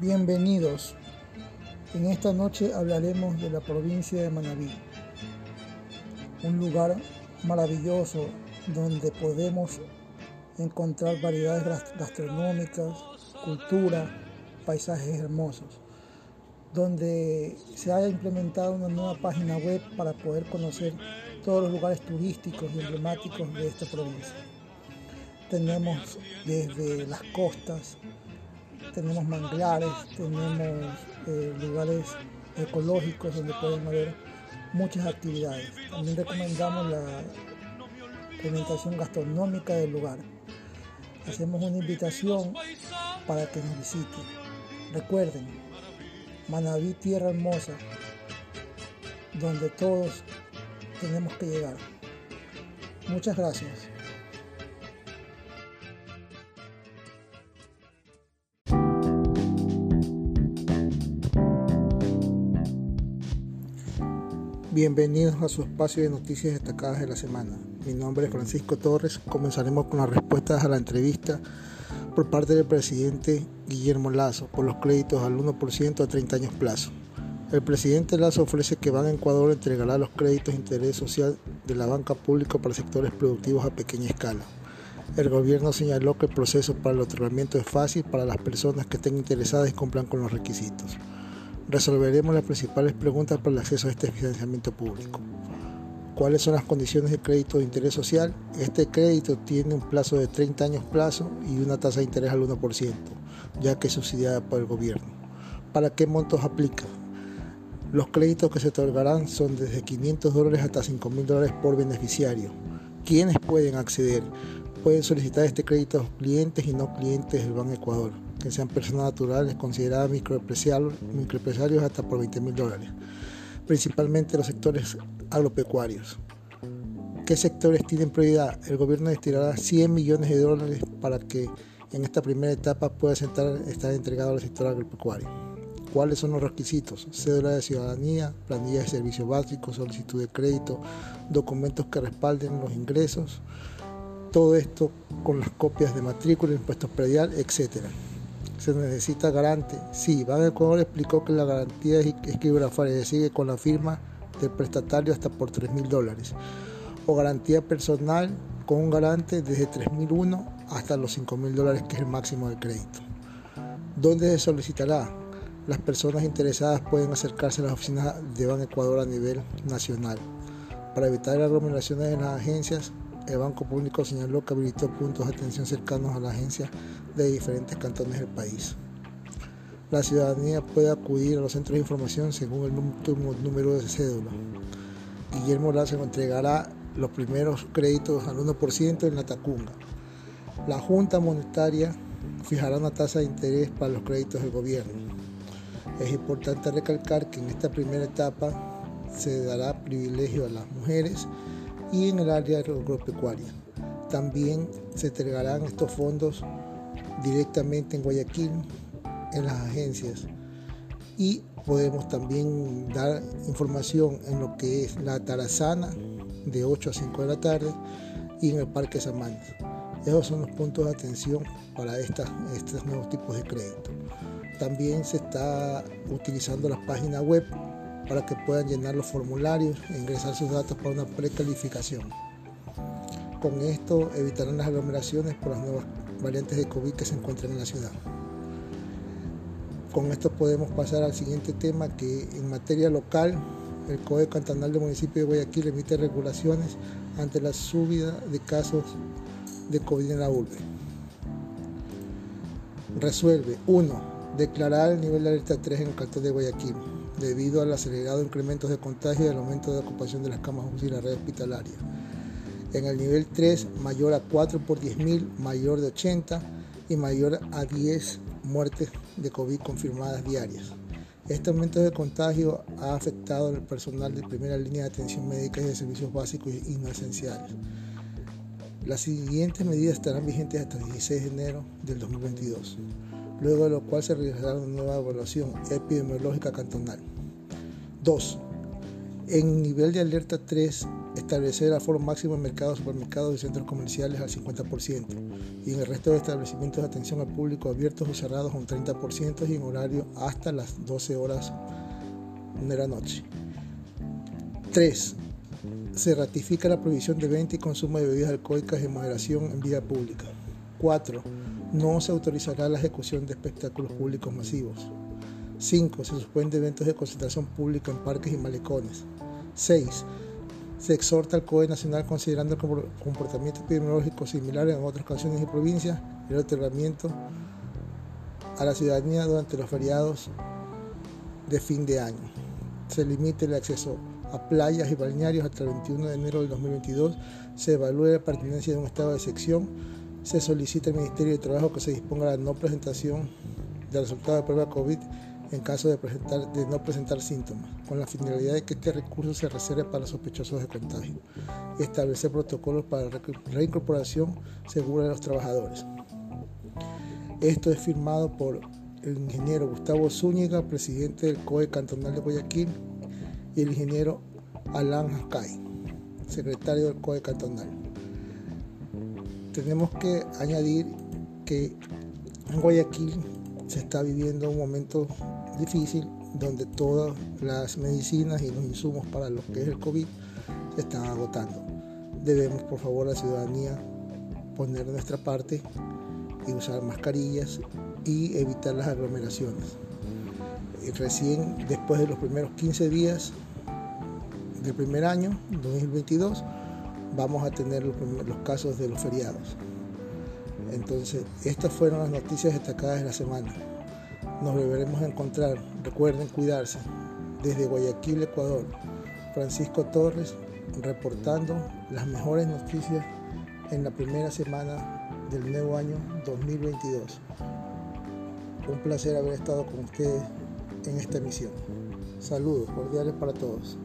Bienvenidos. En esta noche hablaremos de la provincia de Manabí, un lugar maravilloso donde podemos encontrar variedades gastronómicas, cultura, paisajes hermosos, donde se ha implementado una nueva página web para poder conocer todos los lugares turísticos y emblemáticos de esta provincia. Tenemos desde las costas, tenemos manglares, tenemos eh, lugares ecológicos donde pueden haber muchas actividades. También recomendamos la alimentación gastronómica del lugar. Hacemos una invitación para que nos visiten. Recuerden, Manaví, tierra hermosa, donde todos tenemos que llegar. Muchas gracias. Bienvenidos a su espacio de noticias destacadas de la semana. Mi nombre es Francisco Torres. Comenzaremos con las respuestas a la entrevista por parte del presidente Guillermo Lazo por los créditos al 1% a 30 años plazo. El presidente Lazo ofrece que Banco Ecuador entregará los créditos de interés social de la banca pública para sectores productivos a pequeña escala. El gobierno señaló que el proceso para el otorgamiento es fácil para las personas que estén interesadas y cumplan con los requisitos resolveremos las principales preguntas para el acceso a este financiamiento público. ¿Cuáles son las condiciones de crédito de interés social? Este crédito tiene un plazo de 30 años plazo y una tasa de interés al 1%, ya que es subsidiada por el gobierno. ¿Para qué montos aplica? Los créditos que se otorgarán son desde 500 dólares hasta 5 mil dólares por beneficiario. ¿Quiénes pueden acceder? Pueden solicitar este crédito clientes y no clientes del Banco Ecuador que sean personas naturales consideradas microempresarios, hasta por 20 mil dólares, principalmente los sectores agropecuarios. ¿Qué sectores tienen prioridad? El gobierno destinará 100 millones de dólares para que en esta primera etapa pueda estar entregado al sector agropecuario. ¿Cuáles son los requisitos? Cédula de ciudadanía, planilla de servicios básicos, solicitud de crédito, documentos que respalden los ingresos, todo esto con las copias de matrícula, impuestos predial, etcétera se necesita garante. Sí, Banco Ecuador explicó que la garantía es escribografía, sigue con la firma del prestatario hasta por 3 mil dólares. O garantía personal con un garante desde 3.001 hasta los 5 mil dólares, que es el máximo del crédito. ¿Dónde se solicitará? Las personas interesadas pueden acercarse a las oficinas de Banco Ecuador a nivel nacional. Para evitar aglomeraciones en las agencias, el Banco Público señaló que habilitó puntos de atención cercanos a la agencia de diferentes cantones del país. La ciudadanía puede acudir a los centros de información según el número de cédula. Guillermo Lazo entregará los primeros créditos al 1% en la Tacunga. La Junta Monetaria fijará una tasa de interés para los créditos del gobierno. Es importante recalcar que en esta primera etapa se dará privilegio a las mujeres y en el área agropecuaria. También se entregarán estos fondos directamente en Guayaquil, en las agencias. Y podemos también dar información en lo que es la Tarazana de 8 a 5 de la tarde y en el Parque Samantha. Esos son los puntos de atención para estos nuevos tipos de crédito. También se está utilizando la página web para que puedan llenar los formularios e ingresar sus datos para una precalificación. Con esto evitarán las aglomeraciones por las nuevas variantes de COVID que se encuentran en la ciudad. Con esto podemos pasar al siguiente tema que en materia local el COE Cantonal del municipio de Guayaquil emite regulaciones ante la subida de casos de COVID en la urbe. Resuelve 1. Declarar el nivel de alerta 3 en el cantón de Guayaquil debido al acelerado incremento de contagio y al aumento de ocupación de las camas UCI y la red hospitalaria. En el nivel 3, mayor a 4 por 10.000, mayor de 80 y mayor a 10 muertes de COVID confirmadas diarias. Este aumento de contagio ha afectado al personal de primera línea de atención médica y de servicios básicos y no esenciales. Las siguientes medidas estarán vigentes hasta el 16 de enero del 2022 luego de lo cual se realizará una nueva evaluación epidemiológica cantonal. 2. En nivel de alerta 3, establecer aforo máximo en mercados, supermercados y centros comerciales al 50% y en el resto de establecimientos de atención al público abiertos o cerrados un 30% y en horario hasta las 12 horas de la noche. 3. Se ratifica la prohibición de venta y consumo de bebidas alcohólicas en moderación en vía pública. 4. No se autorizará la ejecución de espectáculos públicos masivos. 5. Se suspende eventos de concentración pública en parques y malecones. 6 se exhorta al COE Nacional, considerando el comportamiento epidemiológico similar en otras canciones y provincias, el otorgamiento a la ciudadanía durante los feriados de fin de año. Se limite el acceso a playas y balnearios hasta el 21 de enero del 2022. Se evalúe la pertinencia de un estado de sección. Se solicita al Ministerio de Trabajo que se disponga la no presentación del resultado de prueba COVID en caso de, no presentar síntomas, con la finalidad de que este recurso se reserve para sospechosos de contagio. Establecer protocolos para reincorporación segura de los trabajadores. Esto es firmado por el ingeniero Gustavo Zúñiga, presidente del COE Cantonal de Guayaquil, y el ingeniero Alan Haskay, secretario del COE Cantonal. Tenemos que añadir que en Guayaquil se está viviendo un momento difícil donde todas las medicinas y los insumos para lo que es el COVID se están agotando. Debemos, por favor, la ciudadanía poner nuestra parte y usar mascarillas y evitar las aglomeraciones. Recién después de los primeros 15 días del primer año, 2022, vamos a tener los, casos de los feriados. Entonces, estas fueron las noticias destacadas de la semana. Nos volveremos a encontrar. Recuerden cuidarse. Desde Guayaquil, Ecuador, Francisco Torres reportando las mejores noticias en la primera semana del nuevo año 2022. Un placer haber estado con ustedes en esta emisión. Saludos cordiales para todos.